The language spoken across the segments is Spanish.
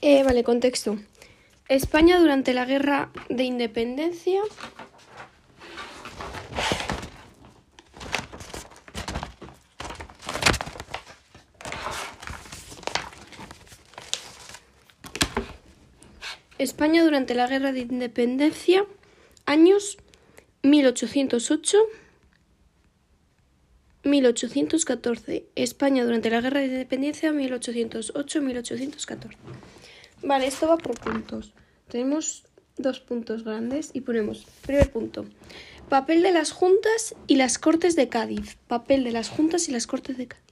Eh, vale, contexto. España durante la guerra de independencia. España durante la guerra de independencia, años 1808. 1814. España durante la Guerra de Independencia 1808-1814. Vale, esto va por puntos. Tenemos dos puntos grandes y ponemos, primer punto, papel de las juntas y las cortes de Cádiz. Papel de las juntas y las cortes de Cádiz.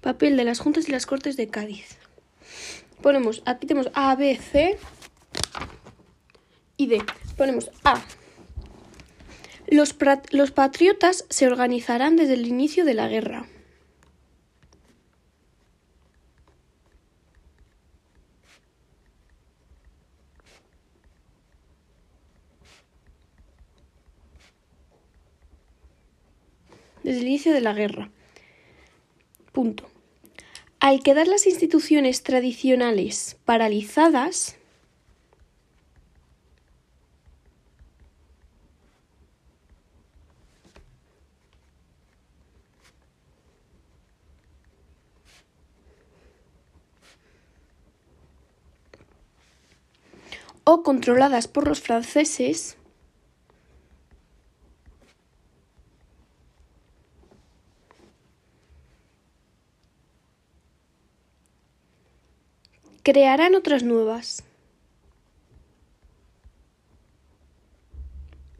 Papel de las juntas y las cortes de Cádiz ponemos, aquí tenemos A, B, C y D. Ponemos A. Los, los patriotas se organizarán desde el inicio de la guerra. Desde el inicio de la guerra. Punto. Al quedar las instituciones tradicionales paralizadas, o controladas por los franceses, crearán otras nuevas.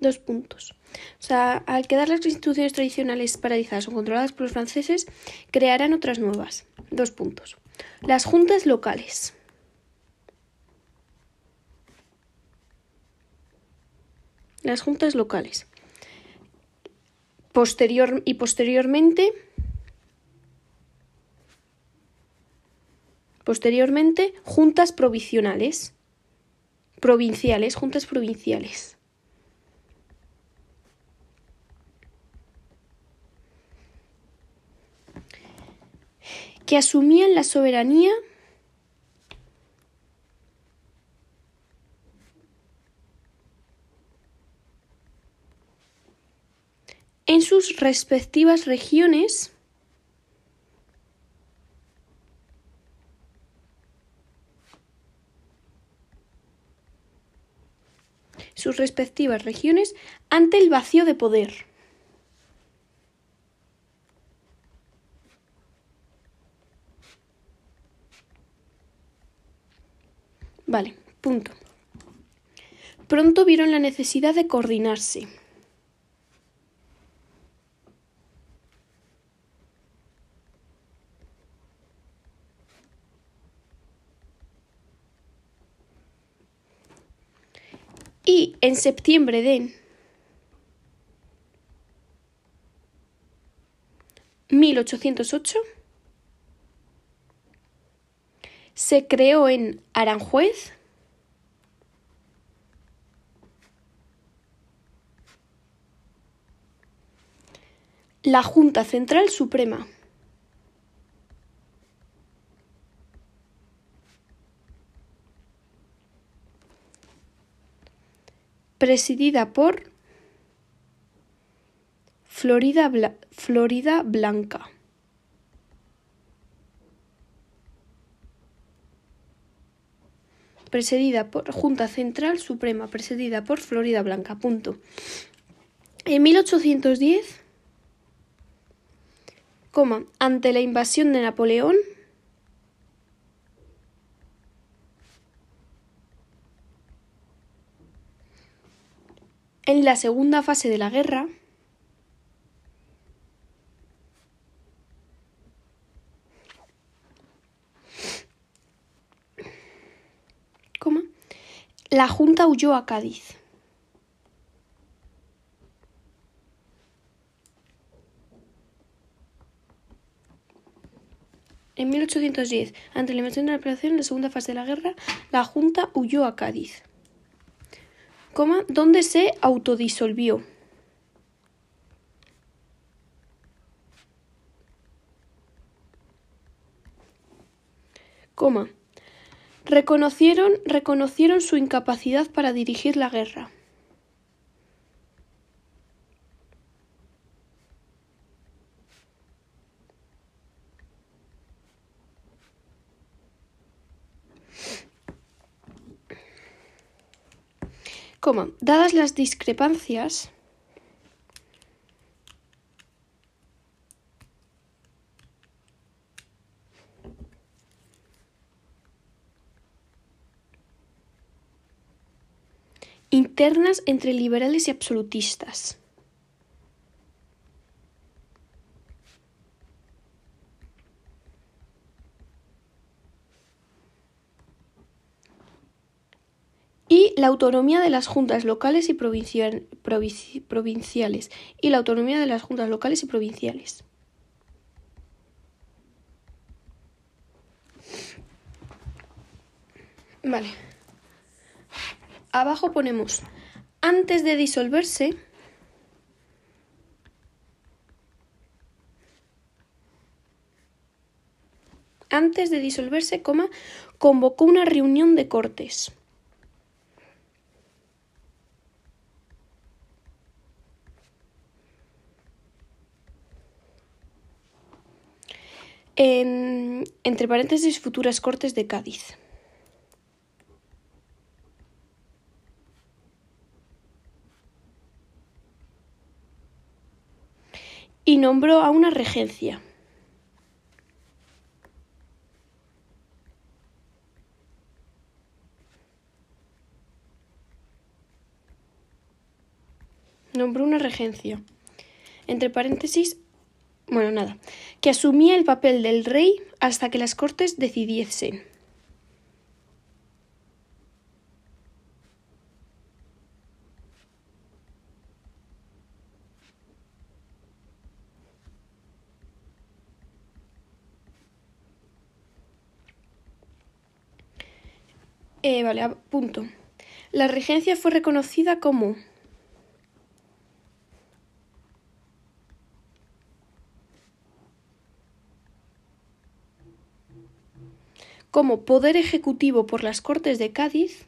Dos puntos. O sea, al quedar las instituciones tradicionales paralizadas o controladas por los franceses, crearán otras nuevas. Dos puntos. Las juntas locales. Las juntas locales. Posterior y posteriormente Posteriormente, juntas provinciales. Provinciales, juntas provinciales. que asumían la soberanía en sus respectivas regiones sus respectivas regiones ante el vacío de poder. Vale, punto. Pronto vieron la necesidad de coordinarse. Y en septiembre de 1808 se creó en Aranjuez la Junta Central Suprema. Presidida por Florida, Florida Blanca. Presidida por Junta Central Suprema, presidida por Florida Blanca. Punto. En 1810, coma, ante la invasión de Napoleón, En la segunda fase de la guerra, la Junta huyó a Cádiz. En 1810, ante la invasión de la operación en la segunda fase de la guerra, la Junta huyó a Cádiz. Coma, ¿dónde se autodisolvió? Reconocieron su incapacidad para dirigir la guerra. Dadas las discrepancias internas entre liberales y absolutistas. y la autonomía de las juntas locales y provinciales y la autonomía de las juntas locales y provinciales. Vale. Abajo ponemos antes de disolverse antes de disolverse, coma, convocó una reunión de cortes. Entre paréntesis, futuras cortes de Cádiz. Y nombró a una regencia. Nombró una regencia. Entre paréntesis, bueno, nada, que asumía el papel del rey hasta que las cortes decidiesen. Eh, vale, punto. La regencia fue reconocida como como poder ejecutivo por las Cortes de Cádiz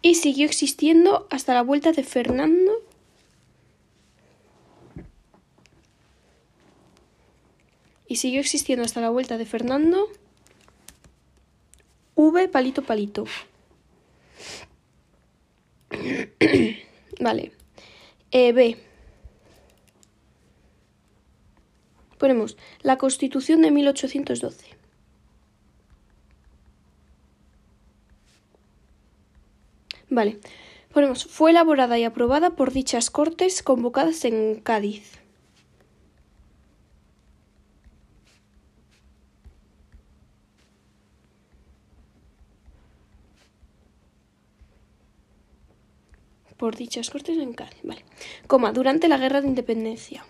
y siguió existiendo hasta la vuelta de Fernando y siguió existiendo hasta la vuelta de Fernando V palito palito. Vale. Eh, B. Ponemos la Constitución de 1812. Vale. Ponemos fue elaborada y aprobada por dichas Cortes convocadas en Cádiz. Por dichas cortes en Cádiz. Vale. Coma, durante la Guerra de Independencia.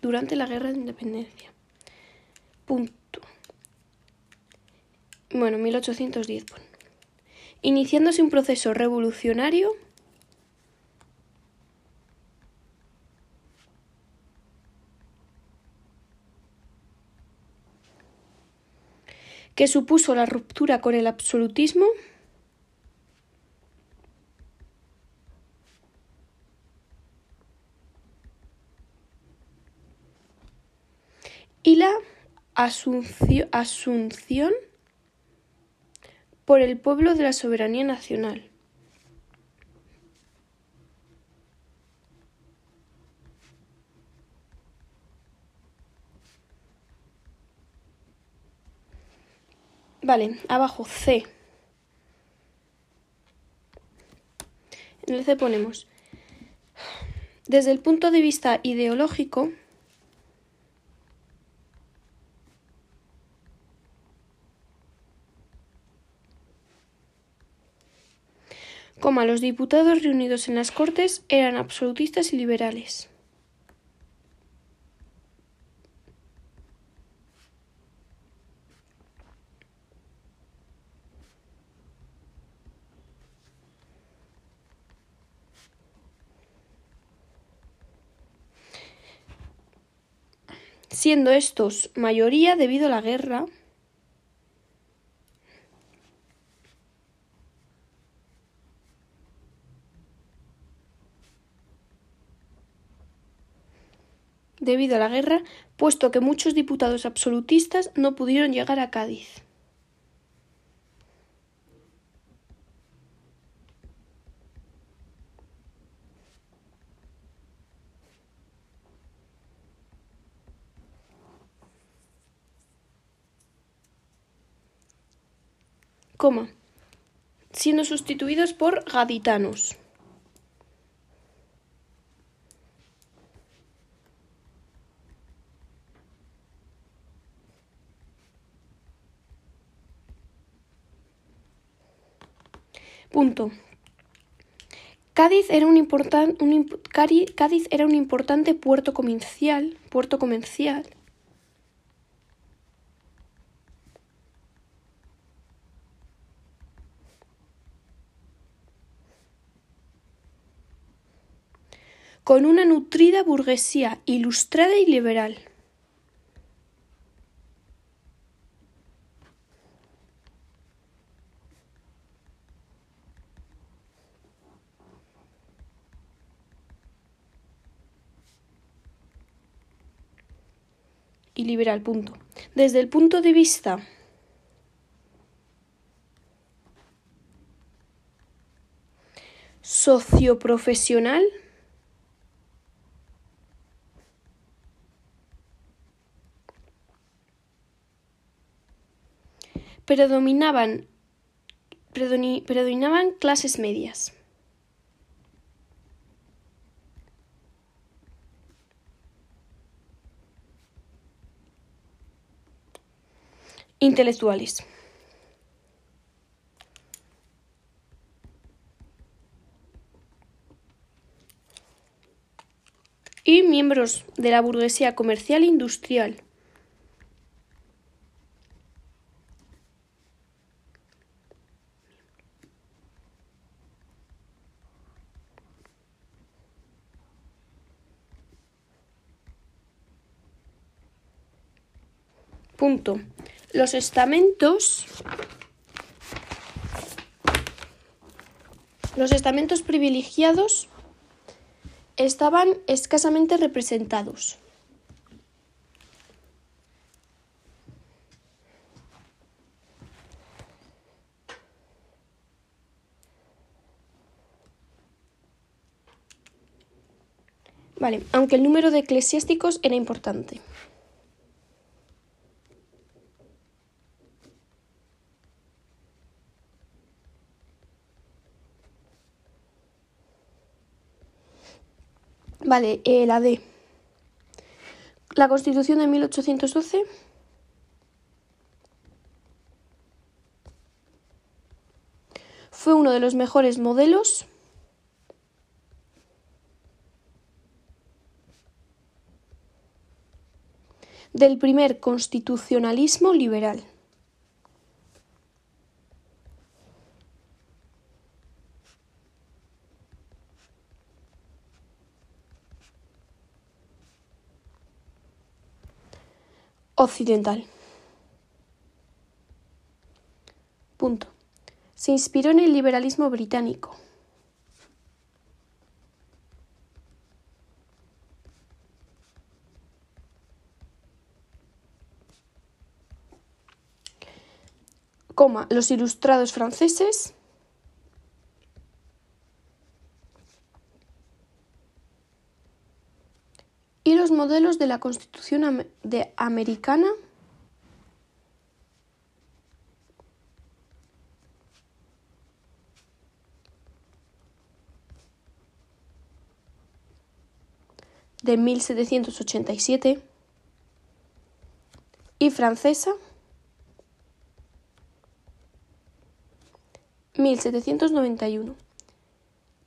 Durante la Guerra de Independencia. Punto. Bueno, 1810. Iniciándose un proceso revolucionario que supuso la ruptura con el absolutismo y la asunción por el pueblo de la soberanía nacional. Vale, abajo C. En el C ponemos, desde el punto de vista ideológico, coma, los diputados reunidos en las Cortes eran absolutistas y liberales. Siendo estos mayoría debido a la guerra debido a la guerra, puesto que muchos diputados absolutistas no pudieron llegar a Cádiz. Coma, siendo sustituidos por gaditanos. Punto. Cádiz era un, un Cádiz era un importante puerto comercial, puerto comercial con una nutrida burguesía ilustrada y liberal. y liberal. Punto. Desde el punto de vista socioprofesional, predominaban, predominaban clases medias. Intelectuales. y miembros de la burguesía comercial e industrial. Punto. Los estamentos. Los estamentos privilegiados estaban escasamente representados. Vale, aunque el número de eclesiásticos era importante. Vale, eh, la D. La Constitución de 1812. Fue uno de los mejores modelos del primer constitucionalismo liberal. Occidental. Punto. Se inspiró en el liberalismo británico. Coma, los ilustrados franceses y los modelos de la Constitución de americana de 1787 y francesa 1791.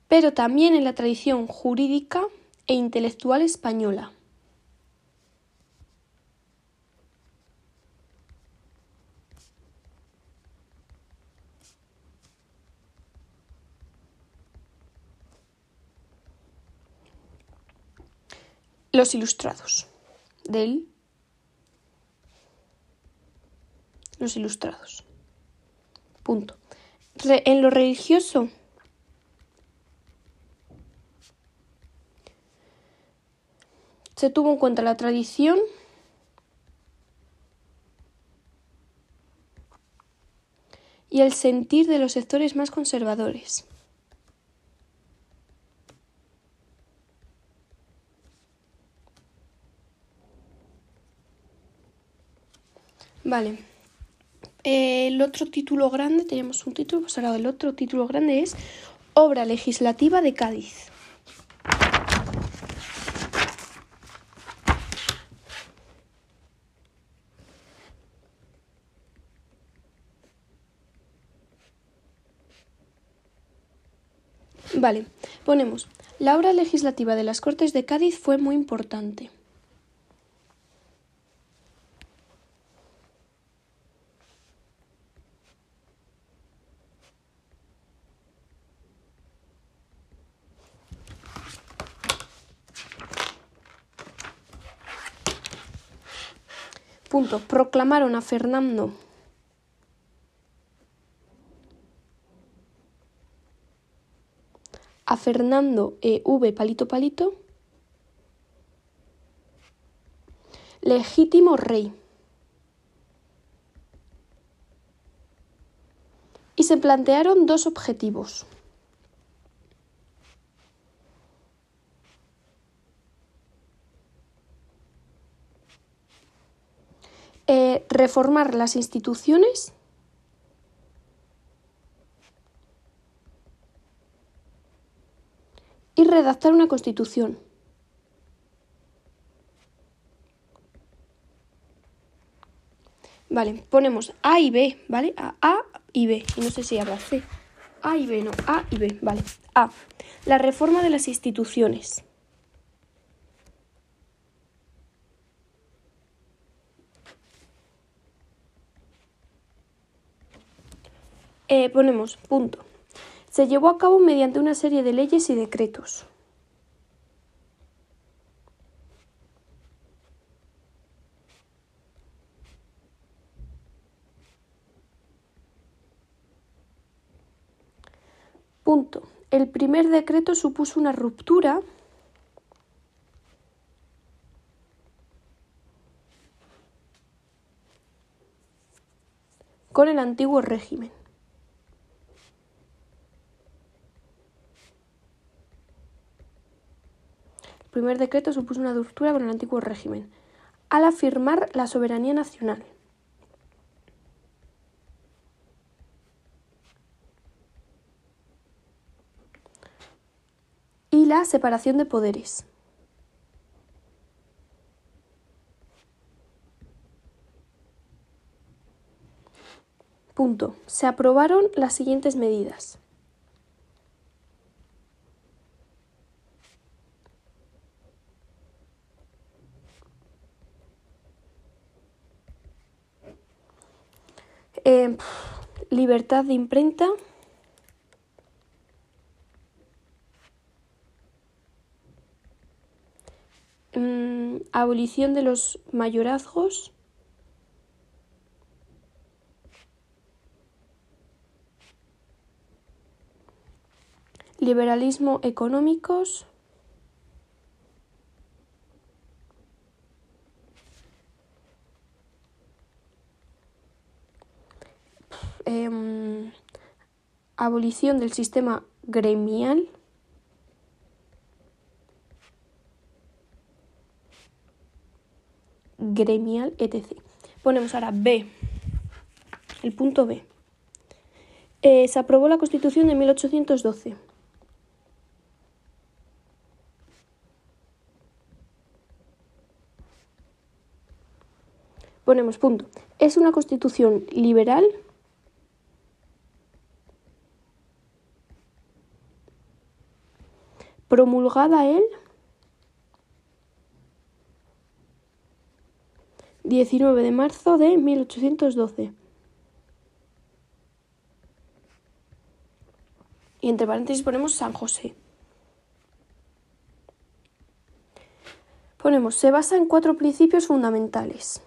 pero también en la tradición jurídica e intelectual española. Los ilustrados. Del. Los ilustrados. Punto. en lo religioso. Se tuvo en cuenta la tradición y el sentir de los sectores más conservadores. Vale. el otro título grande, tenemos un título, pues ahora el otro título grande es Obra legislativa de Cádiz. Vale, ponemos, la obra legislativa de las Cortes de Cádiz fue muy importante. Punto. Proclamaron a Fernando a Fernando E. V. Palito Palito legítimo rey. Y se plantearon dos objetivos. Eh, reformar las instituciones y redactar una constitución. Vale, ponemos A y B, ¿vale? A, a y B. Y no sé si habrá C. A y B, no. A y B, vale. A. La reforma de las instituciones. Eh, ponemos punto. Se llevó a cabo mediante una serie de leyes y decretos. Punto. El primer decreto supuso una ruptura con el antiguo régimen. Primer decreto supuso una ruptura con el antiguo régimen, al afirmar la soberanía nacional. y la separación de poderes. Punto. Se aprobaron las siguientes medidas. Eh, libertad de imprenta. Mm, abolición de los mayorazgos. Liberalismo económicos. Abolición del sistema gremial. gremial, etc. Ponemos ahora B, el punto B. Eh, se aprobó la Constitución de 1812. Ponemos punto. Es una constitución liberal promulgada el 19 de marzo de 1812. Y entre paréntesis ponemos San José. Ponemos, se basa en cuatro principios fundamentales.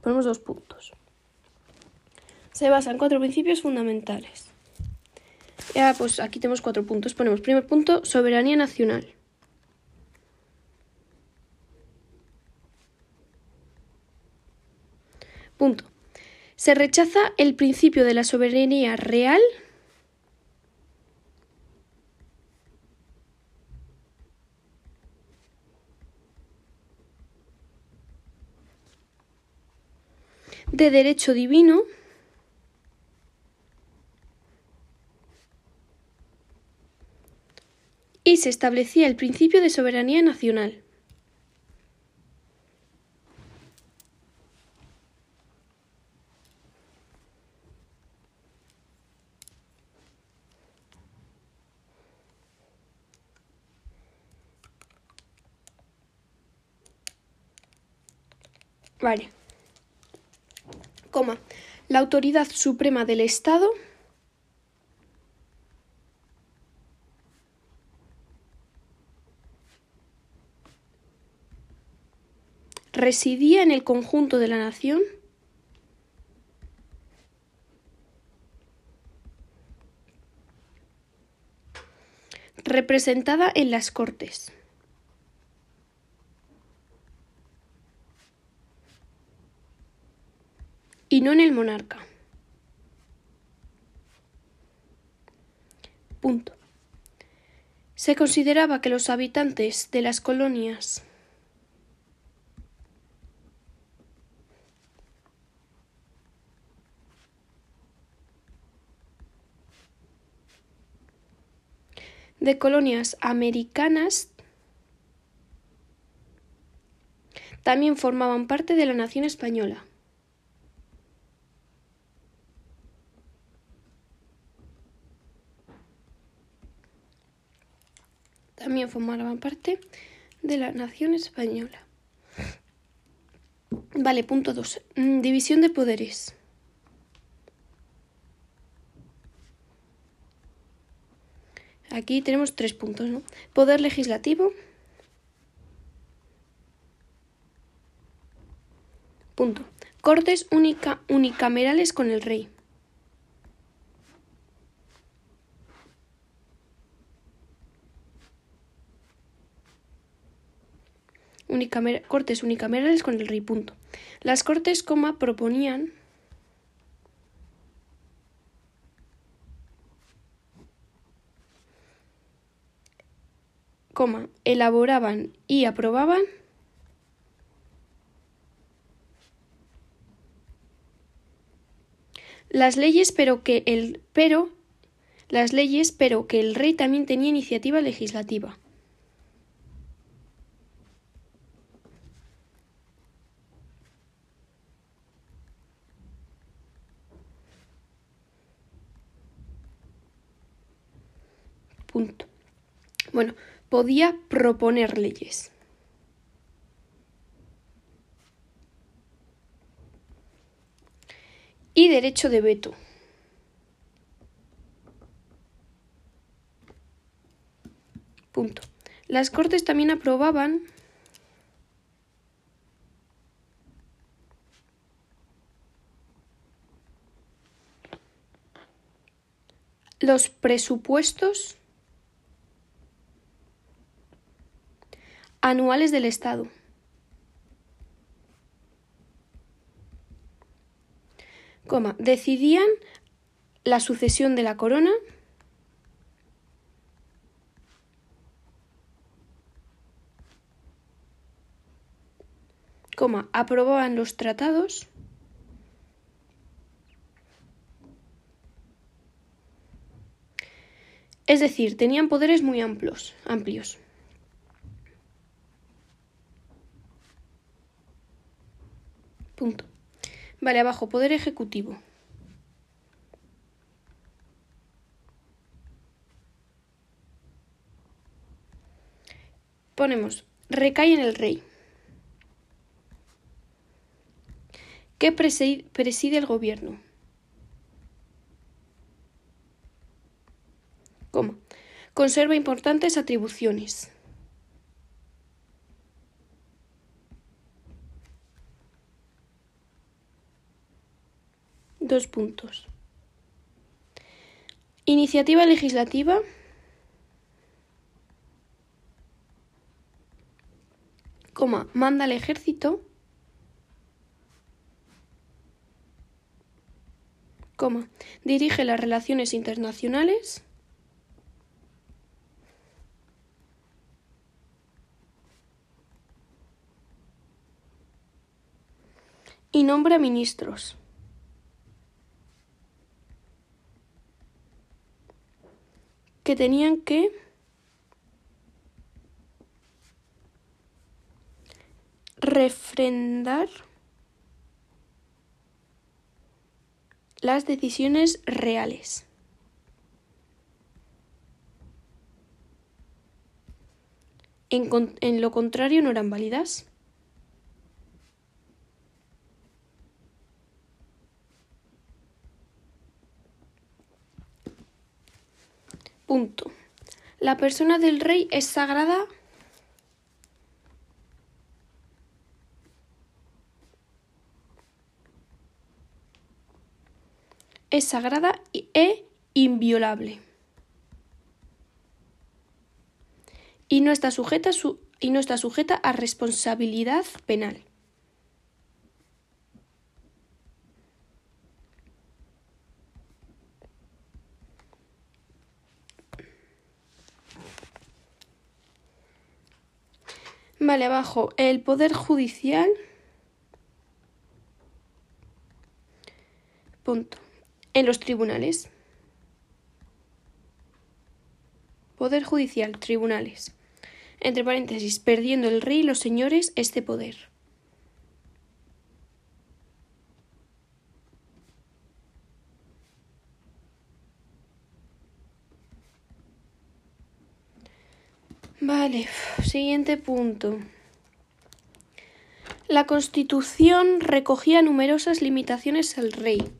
Ponemos dos puntos. Se basa en cuatro principios fundamentales. Ya, pues aquí tenemos cuatro puntos. Ponemos primer punto, soberanía nacional. Punto. Se rechaza el principio de la soberanía real de derecho divino y se establecía el principio de soberanía nacional. Vale. Coma. La autoridad suprema del Estado residía en el conjunto de la nación representada en las Cortes. y no en el monarca. Punto. Se consideraba que los habitantes de las colonias de colonias americanas también formaban parte de la nación española. También formaban parte de la nación española. Vale, punto 2. Mm, división de poderes. Aquí tenemos tres puntos, ¿no? Poder legislativo. Punto. Cortes unicamerales con el rey. cortes unicamerales con el rey. Punto. Las cortes, coma, proponían coma, elaboraban y aprobaban las leyes, pero que el pero las leyes, pero que el rey también tenía iniciativa legislativa. Punto. Bueno, podía proponer leyes. Y derecho de veto. Punto. Las Cortes también aprobaban los presupuestos anuales del Estado. Coma, decidían la sucesión de la corona coma, aprobaban los tratados es decir, tenían poderes muy amplios, amplios. Punto. Vale, abajo, poder ejecutivo. Ponemos, recae en el rey. ¿Qué preside el gobierno? ¿Cómo? Conserva importantes atribuciones. Dos puntos. Iniciativa legislativa. Coma, manda al ejército. Coma, dirige las relaciones internacionales. Y nombra ministros. Que tenían que refrendar las decisiones reales. En, lo contrario, no eran válidas. Punto. La persona del rey es sagrada. Es sagrada e inviolable. Y no está sujeta, su, y no está sujeta a responsabilidad penal. Vale, abajo, el Poder Judicial. Punto. En los tribunales. Poder Judicial, tribunales. Entre paréntesis, perdiendo el rey y los señores este poder. Vale, siguiente punto. La Constitución recogía numerosas limitaciones al rey.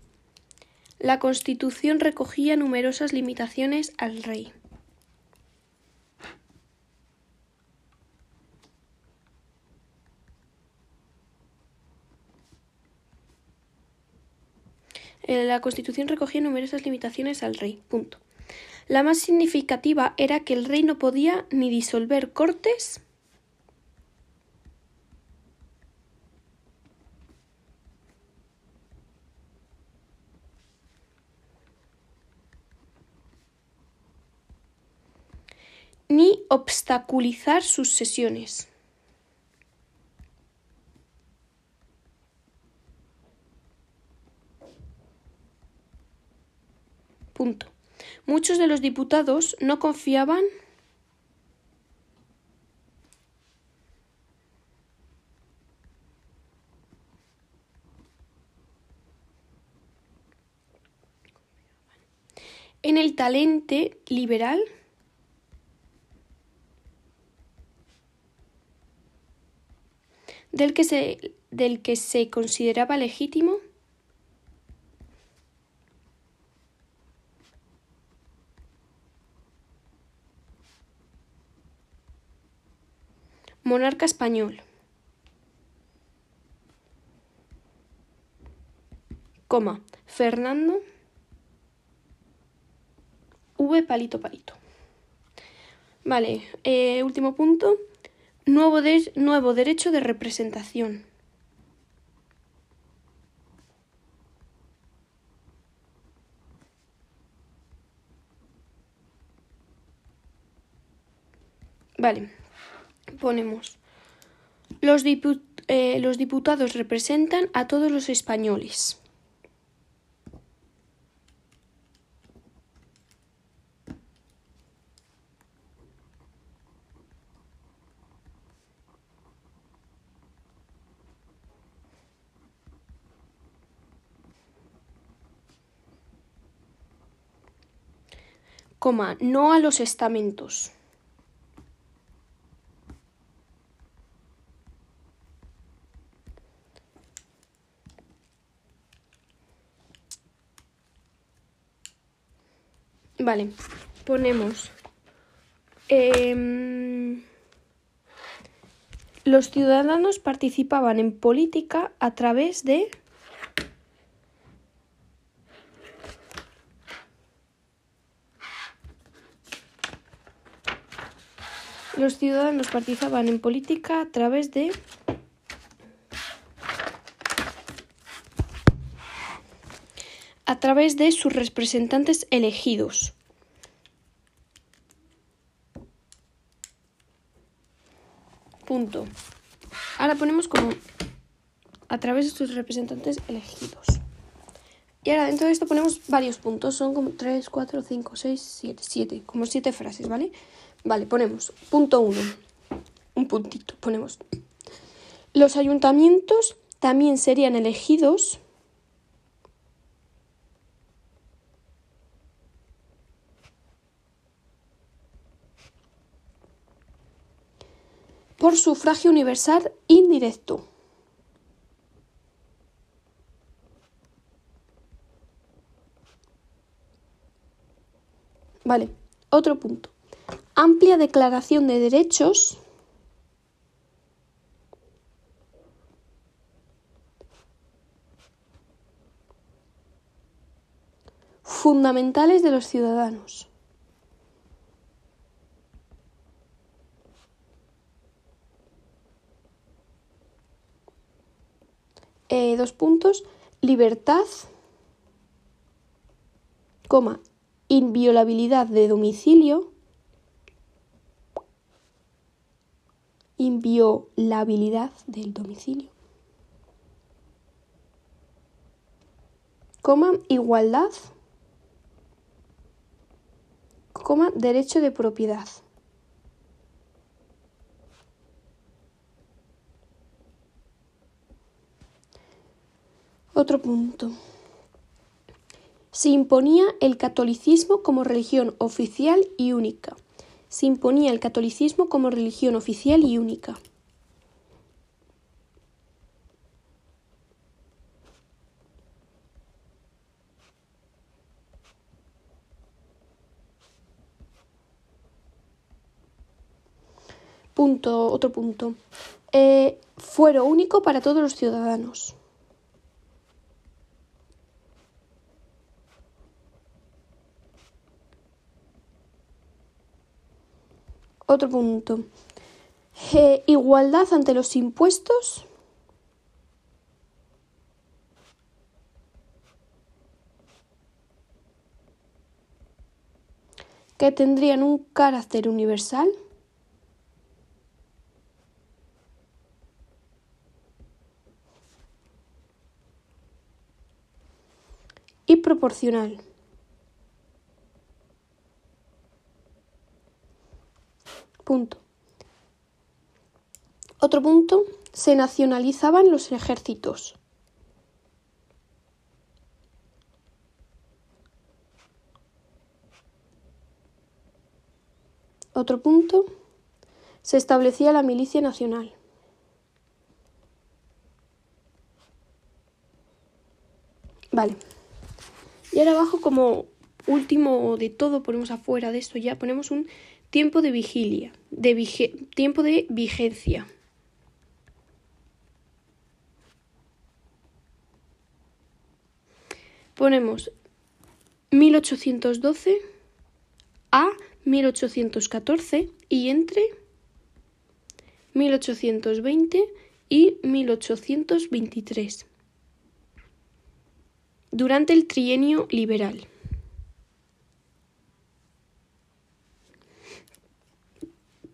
La Constitución recogía numerosas limitaciones al rey. Eh, la Constitución recogía numerosas limitaciones al rey. Punto. La más significativa era que el rey no podía ni disolver cortes ni obstaculizar sus sesiones. Punto. Muchos de los diputados no confiaban en el talente liberal del que se, del que se consideraba legítimo Monarca español. Coma. Fernando. V palito palito. Vale, eh, último punto. Nuevo, de, nuevo derecho de representación. Vale, ponemos los, eh, los diputados representan a todos los españoles. no a los estamentos. Vale, ponemos em, los ciudadanos participaban en política a través de los ciudadanos participaban en política a través de a través de sus representantes elegidos. Punto. Ahora ponemos como a través de sus representantes elegidos. Y ahora dentro de esto ponemos varios puntos. Son como 3, 4, 5, 6, 7, 7. Como 7 frases, ¿vale? Vale, ponemos punto 1. Un puntito. Ponemos. Los ayuntamientos también serían elegidos por sufragio universal indirecto. Vale, otro punto. Amplia declaración de derechos fundamentales de los ciudadanos. Eh, dos puntos, libertad, coma, inviolabilidad de domicilio, inviolabilidad del domicilio, coma, igualdad, coma, derecho de propiedad. Otro punto. Se imponía el catolicismo como religión oficial y única. Se imponía el catolicismo como religión oficial y única. Punto, otro punto. Eh, fuero único para todos los ciudadanos. Otro punto. Eh, igualdad ante los impuestos. que tendrían un carácter universal. y proporcional. Punto. Otro punto, se nacionalizaban los ejércitos. Otro punto, se establecía la milicia nacional. Vale. Y ahora abajo, como último de todo, ponemos afuera de esto ya, ponemos un Tiempo de vigilia, de tiempo de vigencia. Ponemos 1812 a 1814 y entre 1820 y 1823 durante el trienio liberal.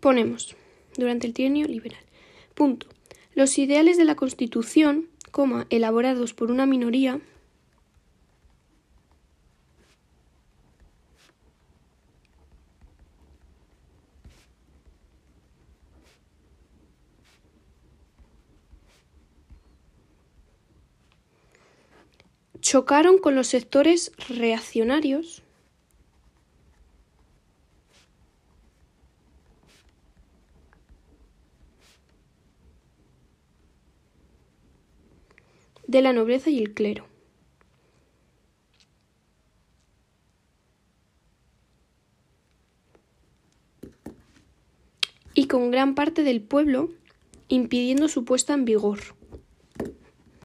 Ponemos, durante el trienio liberal. Punto. Los ideales de la Constitución, coma, elaborados por una minoría, chocaron con los sectores reaccionarios de la nobleza y el clero. y con gran parte del pueblo impidiendo su puesta en vigor.